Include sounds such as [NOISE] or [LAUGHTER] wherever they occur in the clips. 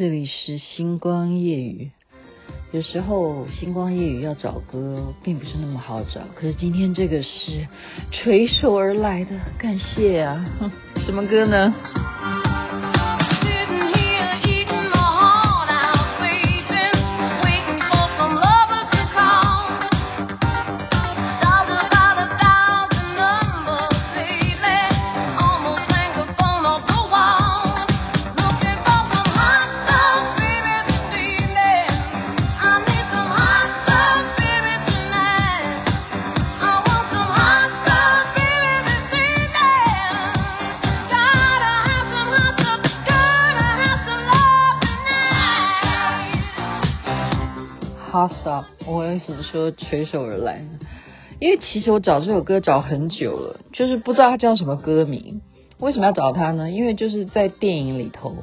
这里是星光夜雨。有时候星光夜雨要找歌，并不是那么好找。可是今天这个是垂手而来的，感谢啊！[LAUGHS] 什么歌呢我为什么说垂手而来呢？因为其实我找这首歌找很久了，就是不知道它叫什么歌名。为什么要找它呢？因为就是在电影里头，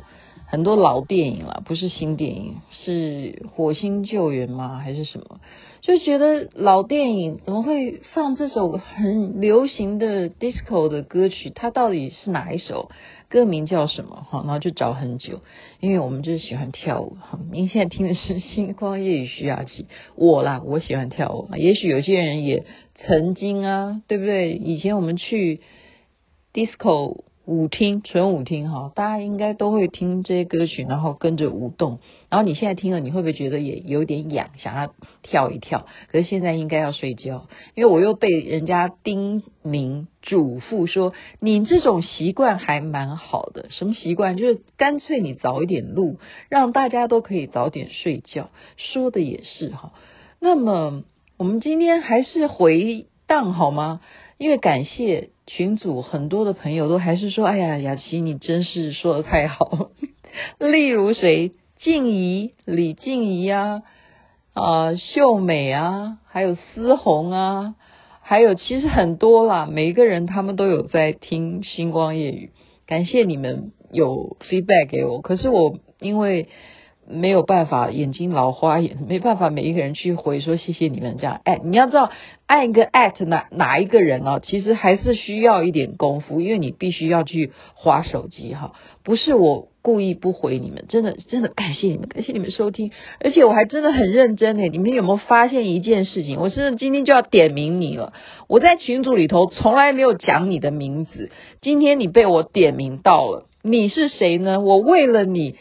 很多老电影了，不是新电影，是火星救援吗？还是什么？就觉得老电影怎么会放这首很流行的 disco 的歌曲？它到底是哪一首？歌名叫什么？哈，然后就找很久，因为我们就是喜欢跳舞。哈，您现在听的是《星光夜雨》徐雅琪，我啦，我喜欢跳舞。也许有些人也曾经啊，对不对？以前我们去 disco。舞厅，纯舞厅哈，大家应该都会听这些歌曲，然后跟着舞动。然后你现在听了，你会不会觉得也有点痒，想要跳一跳？可是现在应该要睡觉，因为我又被人家叮咛嘱咐说，你这种习惯还蛮好的。什么习惯？就是干脆你早一点录，让大家都可以早点睡觉。说的也是哈。那么我们今天还是回荡好吗？因为感谢群组很多的朋友都还是说，哎呀，雅琪你真是说的太好。[LAUGHS] 例如谁，静怡、李静怡啊，啊、呃，秀美啊，还有思红啊，还有其实很多啦，每一个人他们都有在听星光夜语，感谢你们有 feedback 给我。可是我因为。没有办法，眼睛老花眼，没办法，每一个人去回说谢谢你们这样。哎，你要知道，按一个 at 哪哪一个人哦，其实还是需要一点功夫，因为你必须要去划手机哈。不是我故意不回你们，真的真的感谢你们，感谢你们收听，而且我还真的很认真诶。你们有没有发现一件事情？我真的今天就要点名你了。我在群组里头从来没有讲你的名字，今天你被我点名到了，你是谁呢？我为了你。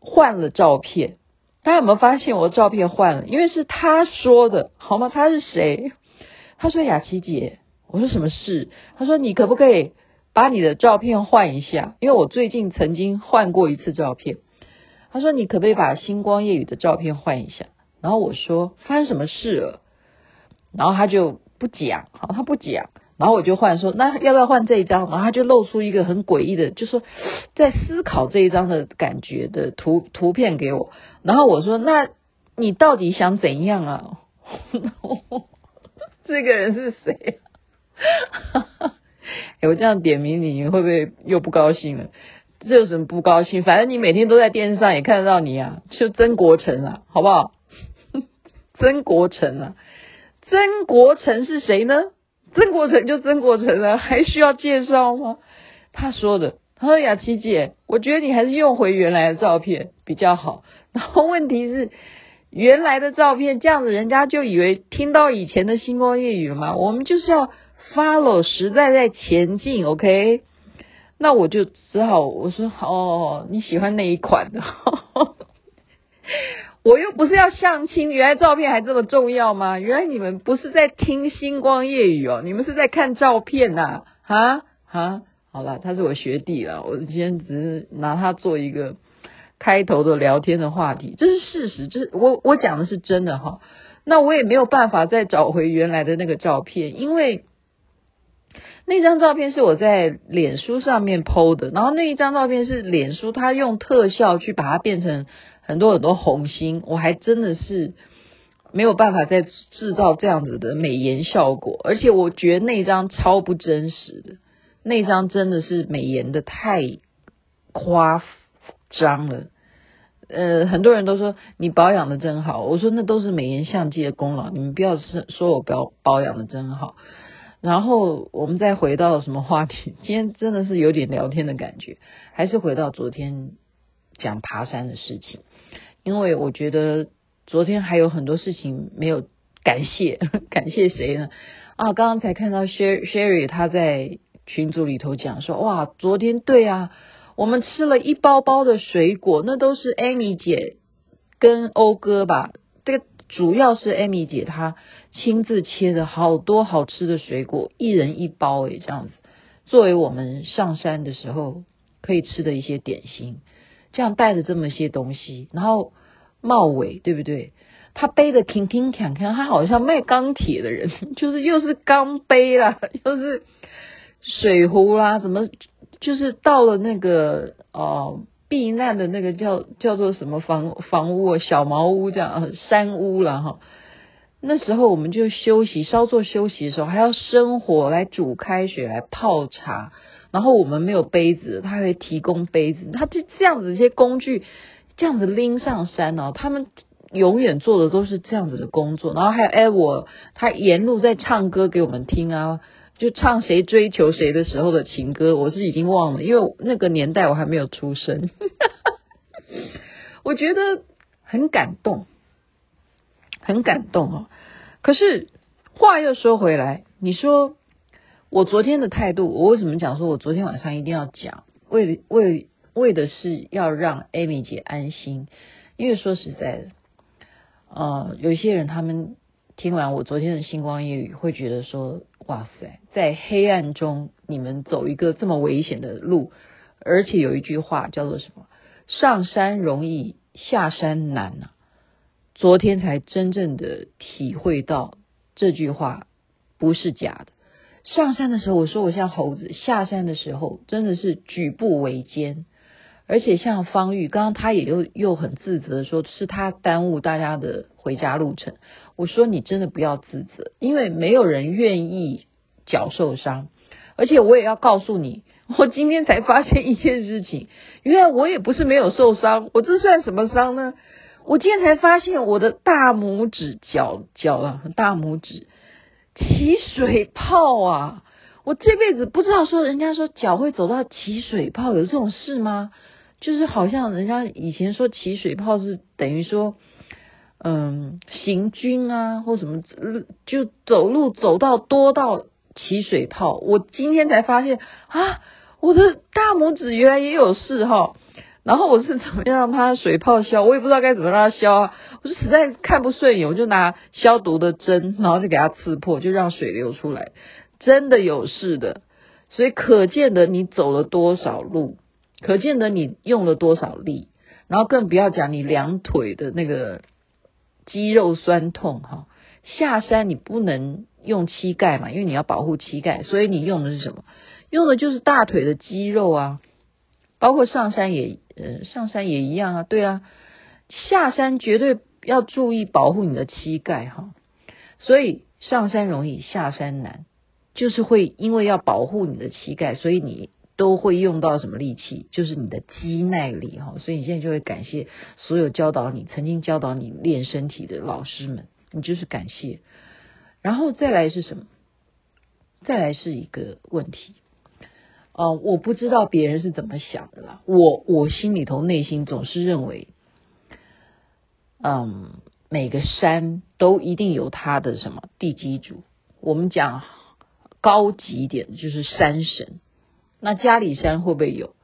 换了照片，大家有没有发现我的照片换了？因为是他说的，好吗？他是谁？他说雅琪姐，我说什么事？他说你可不可以把你的照片换一下？因为我最近曾经换过一次照片。他说你可不可以把星光夜雨的照片换一下？然后我说发生什么事了？然后他就不讲，好，他不讲。然后我就换说，那要不要换这一张？然后他就露出一个很诡异的，就说在思考这一张的感觉的图图片给我。然后我说，那你到底想怎样啊？[LAUGHS] 这个人是谁？[LAUGHS] 哎，我这样点名你，你会不会又不高兴了？这有什么不高兴？反正你每天都在电视上也看得到你啊，就曾国城啊，好不好？[LAUGHS] 曾国城啊，曾国城是谁呢？曾国成就曾国成了，还需要介绍吗？他说的，他说雅琪姐，我觉得你还是用回原来的照片比较好。然后问题是，原来的照片这样子，人家就以为听到以前的星光夜雨了吗？我们就是要 follow 时代在前进，OK？那我就只好我说哦，你喜欢那一款的。[LAUGHS] 我又不是要相亲，原来照片还这么重要吗？原来你们不是在听星光夜语哦，你们是在看照片呐、啊？哈哈，好了，他是我学弟了，我今天只是拿他做一个开头的聊天的话题，这是事实，这是我我讲的是真的哈。那我也没有办法再找回原来的那个照片，因为那张照片是我在脸书上面 PO 的，然后那一张照片是脸书他用特效去把它变成。很多很多红心，我还真的是没有办法再制造这样子的美颜效果，而且我觉得那张超不真实的，那张真的是美颜的太夸张了。呃，很多人都说你保养的真好，我说那都是美颜相机的功劳，你们不要是说我保保养的真好。然后我们再回到什么话题？[LAUGHS] 今天真的是有点聊天的感觉，还是回到昨天。讲爬山的事情，因为我觉得昨天还有很多事情没有感谢，[LAUGHS] 感谢谁呢？啊，刚刚才看到 Sherry 他在群组里头讲说，哇，昨天对啊，我们吃了一包包的水果，那都是 Amy 姐跟欧哥吧，这个主要是 Amy 姐她亲自切的好多好吃的水果，一人一包诶，这样子。作为我们上山的时候可以吃的一些点心，这样带着这么些东西，然后帽尾对不对？他背的挺挺扛扛，他好像卖钢铁的人，[LAUGHS] 就是又是钢杯啦，[LAUGHS] 又是水壶啦，怎么就是到了那个哦避难的那个叫叫做什么房房屋小茅屋这样山屋了哈。那时候我们就休息，稍作休息的时候还要生火来煮开水来泡茶，然后我们没有杯子，他会提供杯子，他就这样子一些工具，这样子拎上山哦。他们永远做的都是这样子的工作，然后还有哎我他沿路在唱歌给我们听啊，就唱谁追求谁的时候的情歌，我是已经忘了，因为那个年代我还没有出生，[LAUGHS] 我觉得很感动。很感动哦，可是话又说回来，你说我昨天的态度，我为什么讲说我昨天晚上一定要讲？为为为的是要让 Amy 姐安心，因为说实在的，呃，有些人他们听完我昨天的星光夜语，会觉得说，哇塞，在黑暗中你们走一个这么危险的路，而且有一句话叫做什么？上山容易下山难呐、昨天才真正的体会到这句话不是假的。上山的时候我说我像猴子，下山的时候真的是举步维艰。而且像方玉，刚刚他也又又很自责，说是他耽误大家的回家路程。我说你真的不要自责，因为没有人愿意脚受伤。而且我也要告诉你，[LAUGHS] 我今天才发现一件事情，原来我也不是没有受伤，我这算什么伤呢？我今天才发现，我的大拇指脚脚啊，大拇指起水泡啊！我这辈子不知道说，人家说脚会走到起水泡，有这种事吗？就是好像人家以前说起水泡是等于说，嗯，行军啊或什么，就走路走到多到起水泡。我今天才发现啊，我的大拇指原来也有事哈。然后我是怎么样让它水泡消？我也不知道该怎么让它消啊！我就实在看不顺眼，我就拿消毒的针，然后就给它刺破，就让水流出来。真的有事的，所以可见得你走了多少路，可见得你用了多少力，然后更不要讲你两腿的那个肌肉酸痛哈。下山你不能用膝盖嘛，因为你要保护膝盖，所以你用的是什么？用的就是大腿的肌肉啊。包括上山也，呃，上山也一样啊，对啊，下山绝对要注意保护你的膝盖哈。所以上山容易下山难，就是会因为要保护你的膝盖，所以你都会用到什么力气？就是你的肌耐力哈。所以你现在就会感谢所有教导你、曾经教导你练身体的老师们，你就是感谢。然后再来是什么？再来是一个问题。哦，我不知道别人是怎么想的啦。我我心里头内心总是认为，嗯，每个山都一定有它的什么地基主。我们讲高级一点，就是山神。那嘉里山会不会有？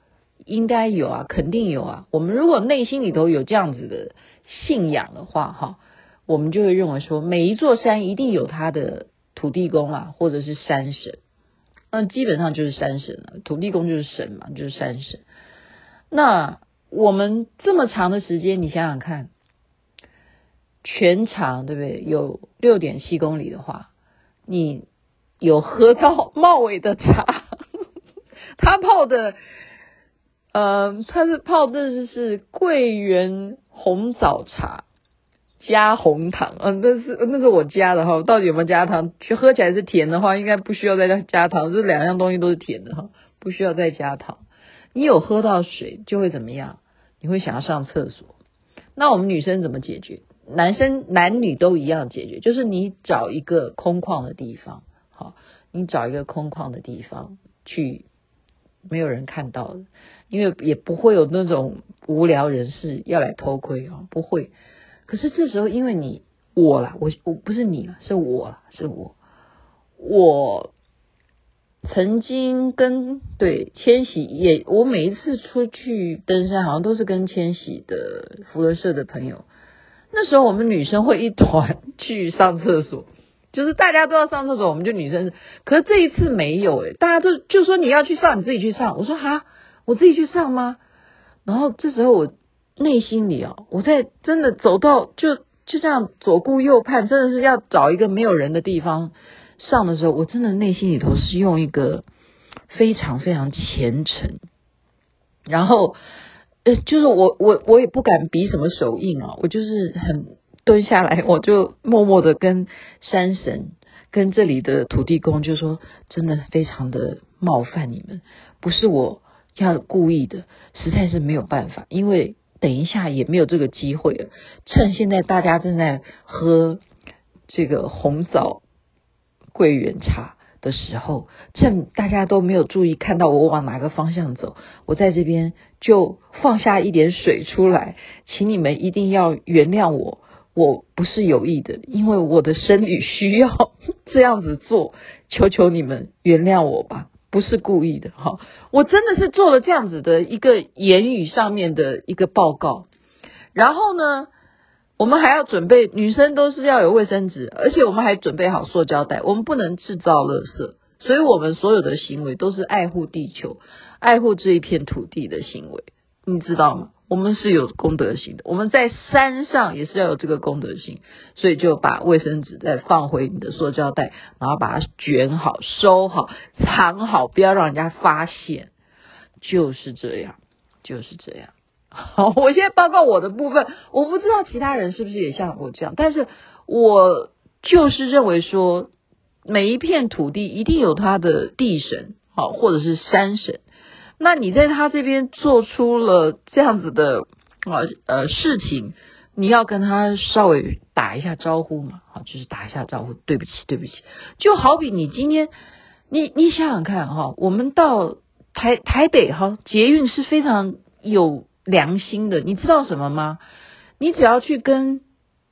应该有啊，肯定有啊。我们如果内心里头有这样子的信仰的话，哈，我们就会认为说，每一座山一定有它的土地公啊，或者是山神。那基本上就是山神了，土地公就是神嘛，就是山神。那我们这么长的时间，你想想看，全长对不对？有六点七公里的话，你有喝到茂伟的茶？他泡的，呃，他是泡的是桂圆红枣茶。加红糖啊，那是那是我加的哈，到底有没有加糖？去喝起来是甜的话，应该不需要再加糖。这两样东西都是甜的哈，不需要再加糖。你有喝到水就会怎么样？你会想要上厕所。那我们女生怎么解决？男生男女都一样解决，就是你找一个空旷的地方，好，你找一个空旷的地方去没有人看到的，因为也不会有那种无聊人士要来偷窥啊，不会。可是这时候，因为你我啦，我我不是你了，是我啦，是我，我曾经跟对千禧也，我每一次出去登山，好像都是跟千禧的福德社的朋友。那时候我们女生会一团去上厕所，就是大家都要上厕所，我们就女生。可是这一次没有诶，大家都就说你要去上，你自己去上。我说哈，我自己去上吗？然后这时候我内心里啊，我在真的走到就就这样左顾右盼，真的是要找一个没有人的地方上的时候，我真的内心里头是用一个非常非常虔诚，然后。呃，就是我我我也不敢比什么手印啊，我就是很蹲下来，[LAUGHS] 我就默默的跟山神、跟这里的土地公就说，真的非常的冒犯你们，不是我要故意的，实在是没有办法，因为等一下也没有这个机会了。趁现在大家正在喝这个红枣桂圆茶的时候，趁大家都没有注意看到我往哪个方向走，我在这边就放下一点水出来，请你们一定要原谅我，我不是有意的，因为我的生理需要 [LAUGHS] 这样子做，求求你们原谅我吧，不是故意的哈，我真的是做了这样子的一个言语上面的一个报告，然后呢，我们还要准备，女生都是要有卫生纸，而且我们还准备好塑胶袋，我们不能制造垃圾，所以我们所有的行为都是爱护地球、爱护这一片土地的行为，你知道吗？我们是有功德心的，我们在山上也是要有这个功德心，所以就把卫生纸再放回你的塑胶袋，然后把它卷好、收好、藏好，不要让人家发现，就是这样，就是这样。好，[LAUGHS] 我现在报告我的部分，我不知道其他人是不是也像我这样，但是我就是认为说，每一片土地一定有它的地神，好，或者是山神。那你在他这边做出了这样子的啊呃事情，你要跟他稍微打一下招呼嘛，好，就是打一下招呼，对不起，对不起。就好比你今天，你你想想看哈，我们到台台北哈，捷运是非常有。良心的，你知道什么吗？你只要去跟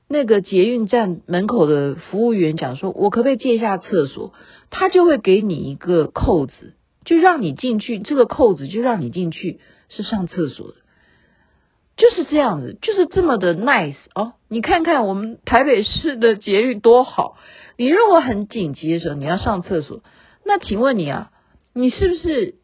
那个捷运站门口的服务员讲说，我可不可以借一下厕所？他就会给你一个扣子，就让你进去。这个扣子就让你进去，是上厕所的，就是这样子，就是这么的 nice 哦。你看看我们台北市的捷运多好。你如果很紧急的时候你要上厕所，那请问你啊，你是不是？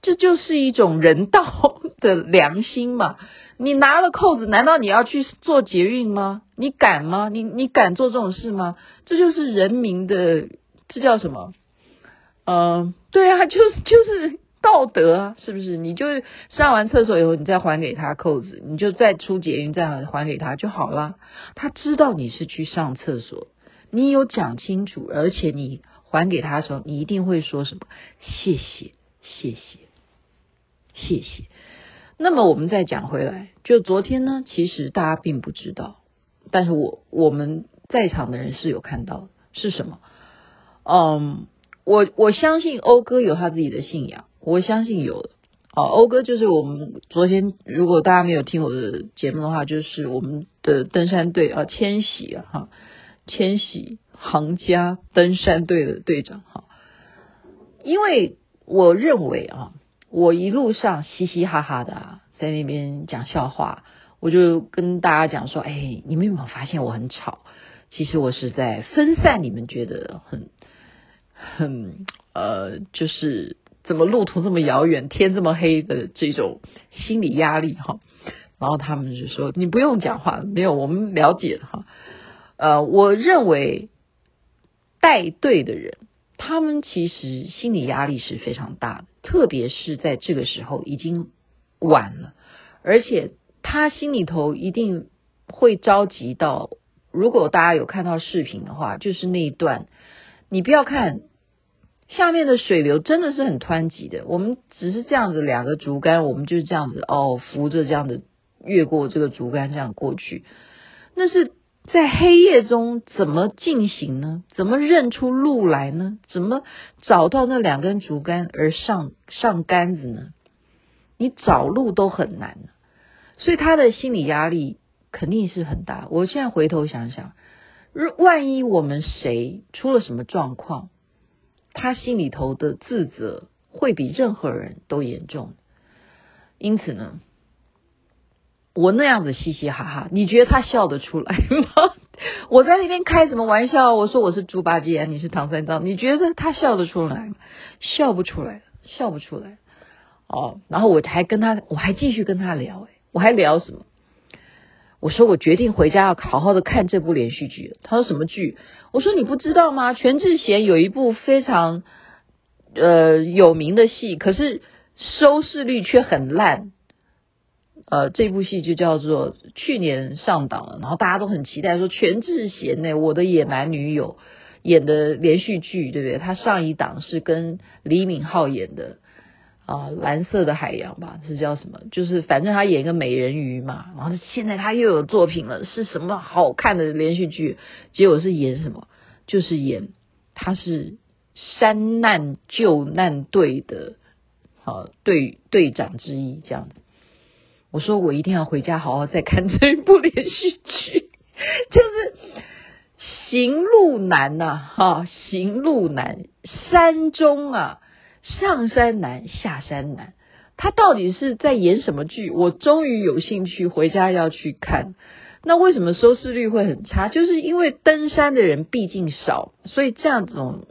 这就是一种人道的良心嘛？你拿了扣子，难道你要去做捷运吗？你敢吗？你你敢做这种事吗？这就是人民的，这叫什么？嗯、对啊，就是就是道德啊，是不是？你就上完厕所以后，你再还给他扣子，你就再出捷运站还给他就好了。他知道你是去上厕所，你有讲清楚，而且你还给他的时候，你一定会说什么？谢谢，谢谢。谢谢。那么我们再讲回来，就昨天呢，其实大家并不知道，但是我我们在场的人是有看到，是什么？嗯，我我相信欧哥有他自己的信仰，我相信有的。啊，欧哥就是我们昨天，如果大家没有听我的节目的话，就是我们的登山队啊，千禧啊，哈，千禧行家登山队的队长哈。因为我认为啊。我一路上嘻嘻哈哈的啊，在那边讲笑话，我就跟大家讲说：“哎，你们有没有发现我很吵？其实我是在分散你们觉得很很呃，就是怎么路途这么遥远，天这么黑的这种心理压力哈。”然后他们就说：“你不用讲话，没有，我们了解哈。”呃，我认为带队的人。他们其实心理压力是非常大的，特别是在这个时候已经晚了，而且他心里头一定会着急到。如果大家有看到视频的话，就是那一段，你不要看下面的水流真的是很湍急的。我们只是这样子两个竹竿，我们就是这样子哦，扶着这样子越过这个竹竿这样过去，那是在黑夜中怎么进行呢？怎么认出路来呢？怎么找到那两根竹竿而上上杆子呢？你找路都很难，所以他的心理压力肯定是很大。我现在回头想想，万一我们谁出了什么状况，他心里头的自责会比任何人都严重。因此呢，我那样子嘻嘻哈哈，你觉得他笑得出来吗？[LAUGHS] 我在那边开什么玩笑？我说我是猪八戒，你是唐三藏，你觉得他笑得出来？笑不出来，笑不出来。哦，然后我还跟他，我还继续跟他聊，诶，我还聊什么？我说我决定回家要好好的看这部连续剧。他说什么剧？我说你不知道吗？全智贤有一部非常呃有名的戏，可是收视率却很烂。呃，这部戏就叫做去年上档了，然后大家都很期待说全智贤呢，我的野蛮女友演的连续剧，对不对？他上一档是跟李敏镐演的。啊，蓝色的海洋吧，是叫什么？就是反正他演一个美人鱼嘛，然后现在他又有作品了，是什么好看的连续剧？结果是演什么？就是演他是山难救难队的啊队队长之一这样子。我说我一定要回家好好再看 [LAUGHS] 这一部连续剧，就是行路难呐、哈、行路难，山中啊。上山难，下山难，他到底是在演什么剧？我终于有兴趣回家要去看。那为什么收视率会很差？就是因为登山的人毕竟少，所以这样种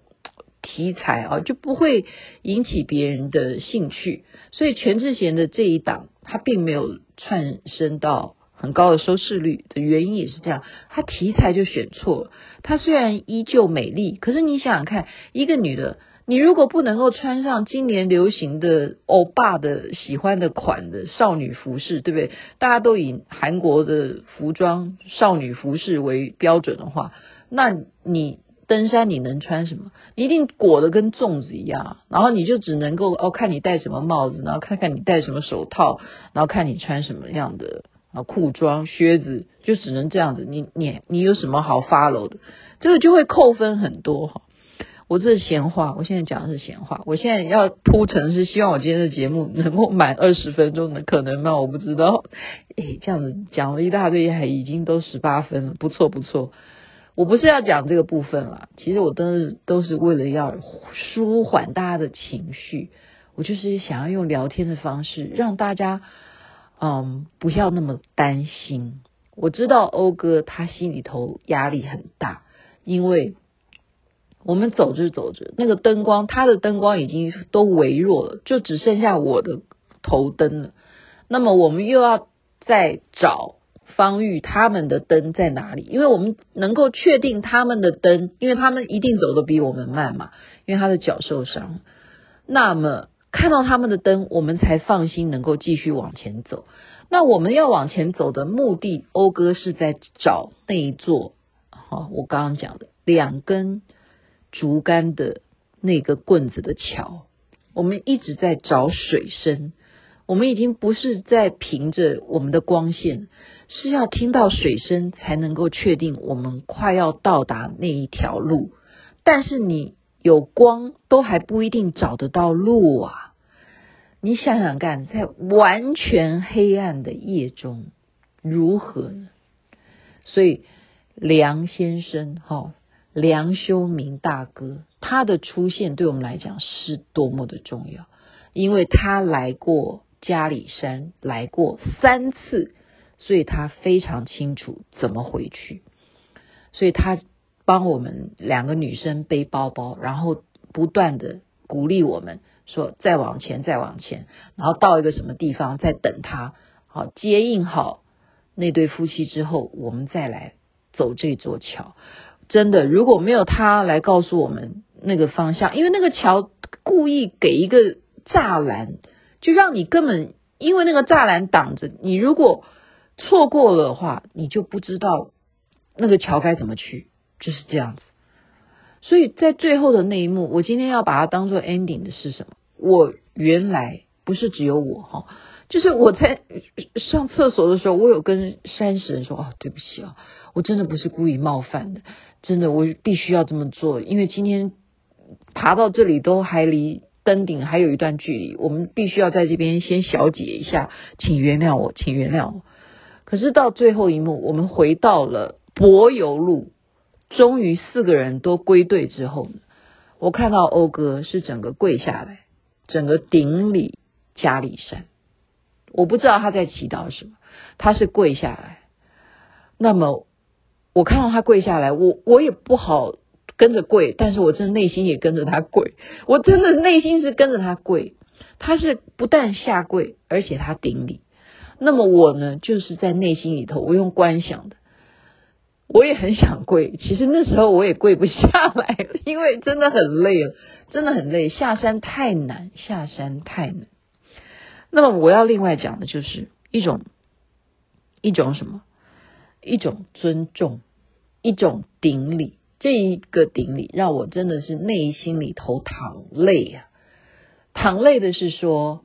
题材啊就不会引起别人的兴趣。所以全智贤的这一档，他并没有窜升到很高的收视率的原因也是这样，他题材就选错了。他虽然依旧美丽，可是你想想看，一个女的。你如果不能够穿上今年流行的欧巴的喜欢的款的少女服饰，对不对？大家都以韩国的服装少女服饰为标准的话，那你登山你能穿什么？一定裹得跟粽子一样，然后你就只能够哦，看你戴什么帽子，然后看看你戴什么手套，然后看你穿什么样的啊裤装靴子，就只能这样子。你你你有什么好 follow 的？这个就会扣分很多哈。我这是闲话，我现在讲的是闲话。我现在要铺陈是希望我今天的节目能够满二十分钟的可能吗？我不知道。诶，这样子讲了一大堆，还已经都十八分了，不错不错。我不是要讲这个部分啦，其实我都是都是为了要舒缓大家的情绪。我就是想要用聊天的方式让大家，嗯，不要那么担心。我知道欧哥他心里头压力很大，因为。我们走着走着，那个灯光，他的灯光已经都微弱了，就只剩下我的头灯了。那么我们又要再找方玉他们的灯在哪里？因为我们能够确定他们的灯，因为他们一定走得比我们慢嘛，因为他的脚受伤。那么看到他们的灯，我们才放心能够继续往前走。那我们要往前走的目的，欧哥是在找那一座，好，我刚刚讲的两根。竹竿的那个棍子的桥，我们一直在找水声。我们已经不是在凭着我们的光线，是要听到水声才能够确定我们快要到达那一条路。但是你有光都还不一定找得到路啊！你想想看，在完全黑暗的夜中如何呢？所以梁先生，哈。梁修明大哥，他的出现对我们来讲是多么的重要，因为他来过嘉里山，来过三次，所以他非常清楚怎么回去，所以他帮我们两个女生背包包，然后不断的鼓励我们说再往前，再往前，然后到一个什么地方再等他，好接应好那对夫妻之后，我们再来走这座桥。真的，如果没有他来告诉我们那个方向，因为那个桥故意给一个栅栏，就让你根本因为那个栅栏挡着你，如果错过了的话，你就不知道那个桥该怎么去，就是这样子。所以在最后的那一幕，我今天要把它当做 ending 的是什么？我原来不是只有我哈，就是我在上厕所的时候，我有跟山神说哦，对不起啊，我真的不是故意冒犯的，真的我必须要这么做，因为今天爬到这里都还离登顶还有一段距离，我们必须要在这边先小解一下，请原谅我，请原谅我。可是到最后一幕，我们回到了柏油路，终于四个人都归队之后，我看到欧哥是整个跪下来，整个顶礼加里山。我不知道他在祈祷什么，他是跪下来。那么我看到他跪下来，我我也不好跟着跪，但是我真的内心也跟着他跪，我真的内心是跟着他跪。他是不但下跪，而且他顶礼。那么我呢，就是在内心里头，我用观想的，我也很想跪。其实那时候我也跪不下来，因为真的很累了，真的很累，下山太难，下山太难。那么我要另外讲的就是一种一种什么？一种尊重，一种顶礼。这一个顶礼让我真的是内心里头淌泪、啊！淌泪的是说，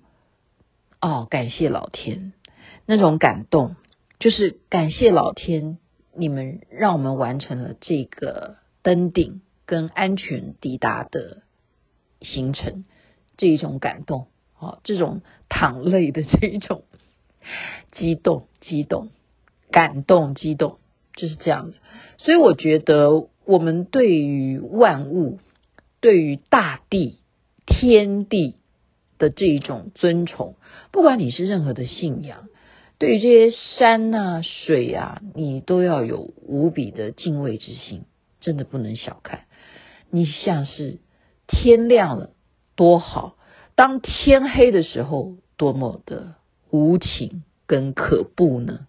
哦，感谢老天，那种感动就是感谢老天，你们让我们完成了这个登顶跟安全抵达的行程，这一种感动。哦，这种淌泪的这一种激动、激动、感动、激动，就是这样子。所以我觉得，我们对于万物、对于大地、天地的这一种尊崇，不管你是任何的信仰，对于这些山啊、水啊，你都要有无比的敬畏之心，真的不能小看。你像是天亮了，多好。当天黑的时候，多么的无情跟可怖呢？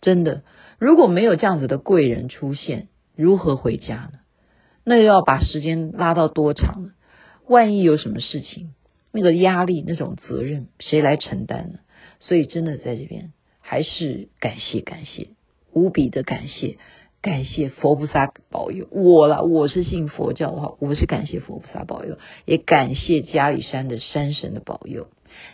真的，如果没有这样子的贵人出现，如何回家呢？那又要把时间拉到多长呢？万一有什么事情，那个压力、那种责任，谁来承担呢？所以，真的在这边还是感谢、感谢，无比的感谢。感谢佛菩萨保佑我了，我是信佛教的话，我是感谢佛菩萨保佑，也感谢加里山的山神的保佑，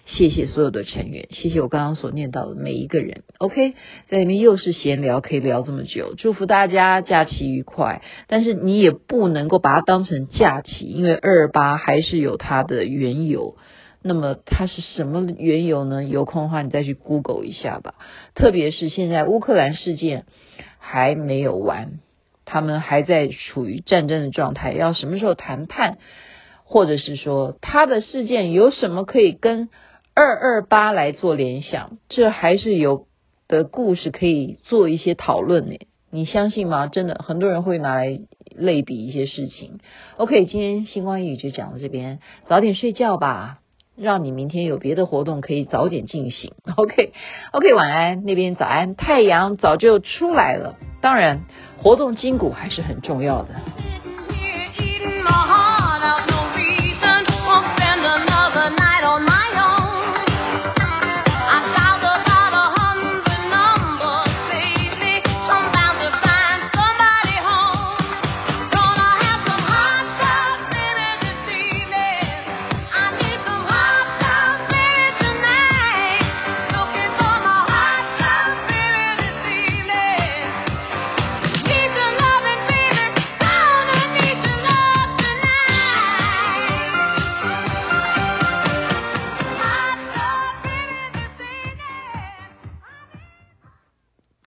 谢谢所有的成员，谢谢我刚刚所念到的每一个人。OK，在里面又是闲聊，可以聊这么久，祝福大家假期愉快。但是你也不能够把它当成假期，因为二八还是有它的缘由。那么它是什么缘由呢？有空的话你再去 Google 一下吧。特别是现在乌克兰事件。还没有完，他们还在处于战争的状态，要什么时候谈判，或者是说他的事件有什么可以跟二二八来做联想？这还是有的故事可以做一些讨论呢。你相信吗？真的很多人会拿来类比一些事情。OK，今天星光夜语就讲到这边，早点睡觉吧。让你明天有别的活动可以早点进行，[LAUGHS] OK OK，晚安，那边早安，太阳早就出来了。当然，活动筋骨还是很重要的。